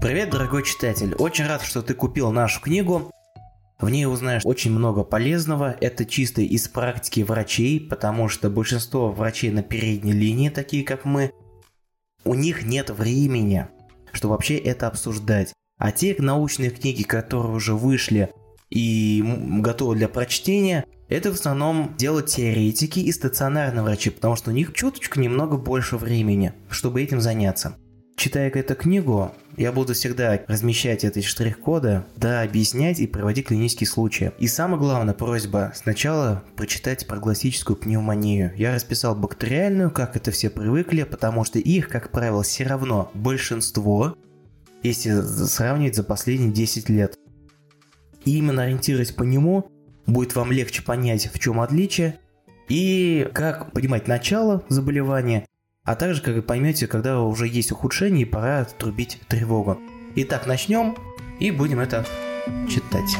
Привет, дорогой читатель! Очень рад, что ты купил нашу книгу. В ней узнаешь очень много полезного. Это чисто из практики врачей, потому что большинство врачей на передней линии, такие как мы, у них нет времени, чтобы вообще это обсуждать. А те научные книги, которые уже вышли и готовы для прочтения, это в основном делают теоретики и стационарные врачи, потому что у них чуточку немного больше времени, чтобы этим заняться. Читая эту книгу, я буду всегда размещать эти штрих-коды, да, объяснять и проводить клинические случаи. И самая главная просьба сначала прочитать про классическую пневмонию. Я расписал бактериальную, как это все привыкли, потому что их, как правило, все равно большинство, если сравнивать за последние 10 лет. И именно ориентируясь по нему, будет вам легче понять, в чем отличие, и как понимать начало заболевания, а также, как вы поймете, когда уже есть ухудшение пора трубить тревогу. Итак, начнем и будем это читать.